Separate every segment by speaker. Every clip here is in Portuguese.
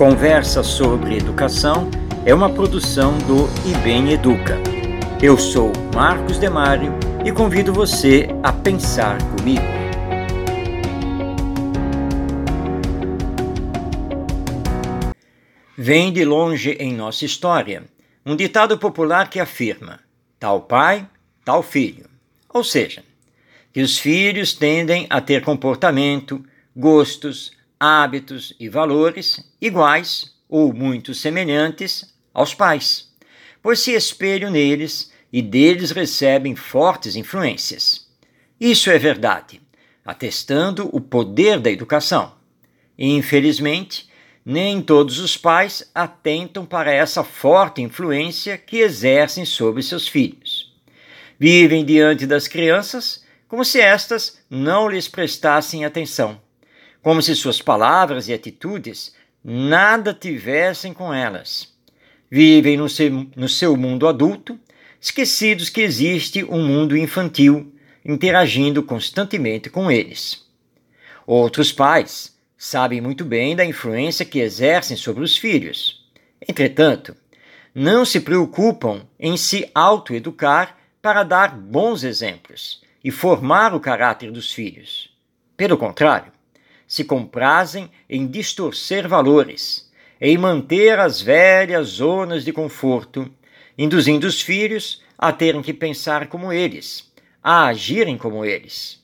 Speaker 1: Conversa sobre Educação é uma produção do IBEM Educa. Eu sou Marcos Demário e convido você a pensar comigo. Vem de longe em nossa história um ditado popular que afirma: tal pai, tal filho. Ou seja, que os filhos tendem a ter comportamento, gostos, hábitos e valores iguais ou muito semelhantes aos pais, pois se espelham neles e deles recebem fortes influências. Isso é verdade, atestando o poder da educação. Infelizmente, nem todos os pais atentam para essa forte influência que exercem sobre seus filhos. Vivem diante das crianças como se estas não lhes prestassem atenção como se suas palavras e atitudes nada tivessem com elas. Vivem no seu, no seu mundo adulto, esquecidos que existe um mundo infantil interagindo constantemente com eles. Outros pais sabem muito bem da influência que exercem sobre os filhos. Entretanto, não se preocupam em se autoeducar para dar bons exemplos e formar o caráter dos filhos. Pelo contrário, se comprazem em distorcer valores, em manter as velhas zonas de conforto, induzindo os filhos a terem que pensar como eles, a agirem como eles.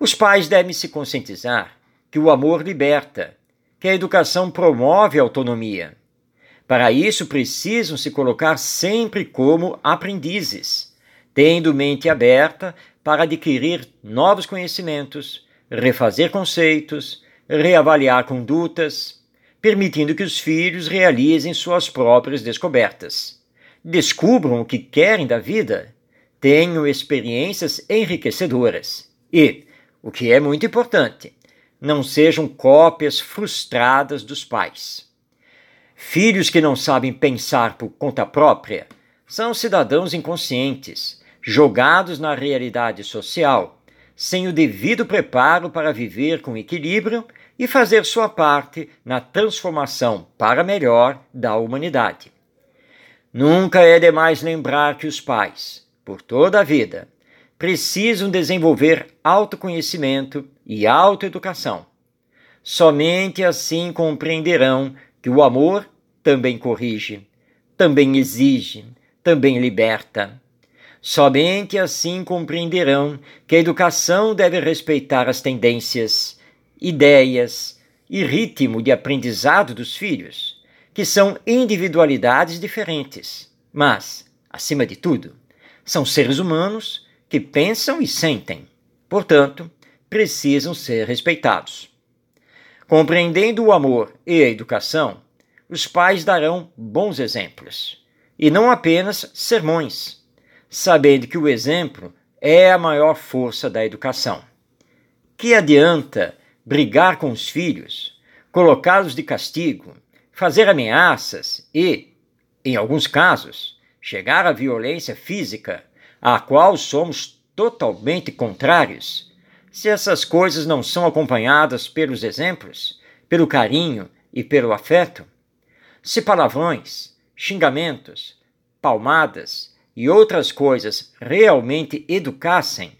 Speaker 1: Os pais devem se conscientizar que o amor liberta, que a educação promove a autonomia. Para isso, precisam se colocar sempre como aprendizes, tendo mente aberta para adquirir novos conhecimentos, refazer conceitos, reavaliar condutas, permitindo que os filhos realizem suas próprias descobertas. Descubram o que querem da vida, tenham experiências enriquecedoras e, o que é muito importante, não sejam cópias frustradas dos pais. Filhos que não sabem pensar por conta própria são cidadãos inconscientes, jogados na realidade social sem o devido preparo para viver com equilíbrio e fazer sua parte na transformação para melhor da humanidade. Nunca é demais lembrar que os pais, por toda a vida, precisam desenvolver autoconhecimento e autoeducação. Somente assim compreenderão que o amor também corrige, também exige, também liberta Somente assim compreenderão que a educação deve respeitar as tendências, ideias e ritmo de aprendizado dos filhos, que são individualidades diferentes, mas, acima de tudo, são seres humanos que pensam e sentem. Portanto, precisam ser respeitados. Compreendendo o amor e a educação, os pais darão bons exemplos, e não apenas sermões sabendo que o exemplo é a maior força da educação. Que adianta brigar com os filhos, colocá-los de castigo, fazer ameaças e, em alguns casos, chegar à violência física, à qual somos totalmente contrários, se essas coisas não são acompanhadas pelos exemplos, pelo carinho e pelo afeto? Se palavrões, xingamentos, palmadas, e outras coisas realmente educassem,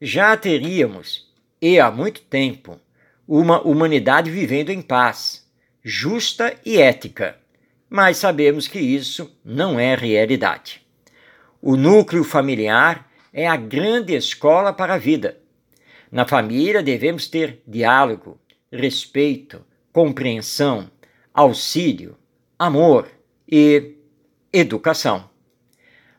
Speaker 1: já teríamos, e há muito tempo, uma humanidade vivendo em paz, justa e ética. Mas sabemos que isso não é realidade. O núcleo familiar é a grande escola para a vida. Na família devemos ter diálogo, respeito, compreensão, auxílio, amor e educação.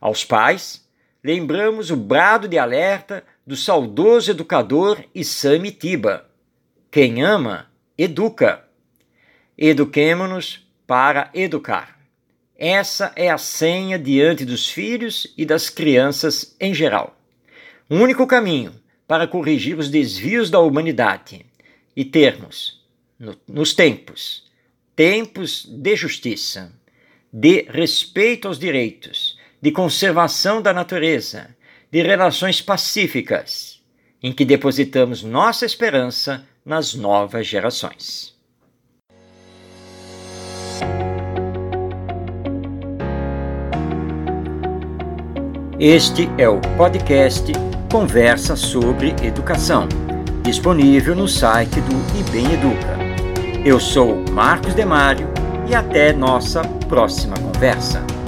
Speaker 1: Aos pais, lembramos o brado de alerta do saudoso educador Isami Tiba: quem ama, educa. Eduquemo-nos para educar. Essa é a senha diante dos filhos e das crianças em geral. O único caminho para corrigir os desvios da humanidade e termos, no, nos tempos, tempos de justiça, de respeito aos direitos, de conservação da natureza, de relações pacíficas, em que depositamos nossa esperança nas novas gerações. Este é o podcast Conversa sobre Educação, disponível no site do IBEM Educa. Eu sou Marcos Demário e até nossa próxima conversa.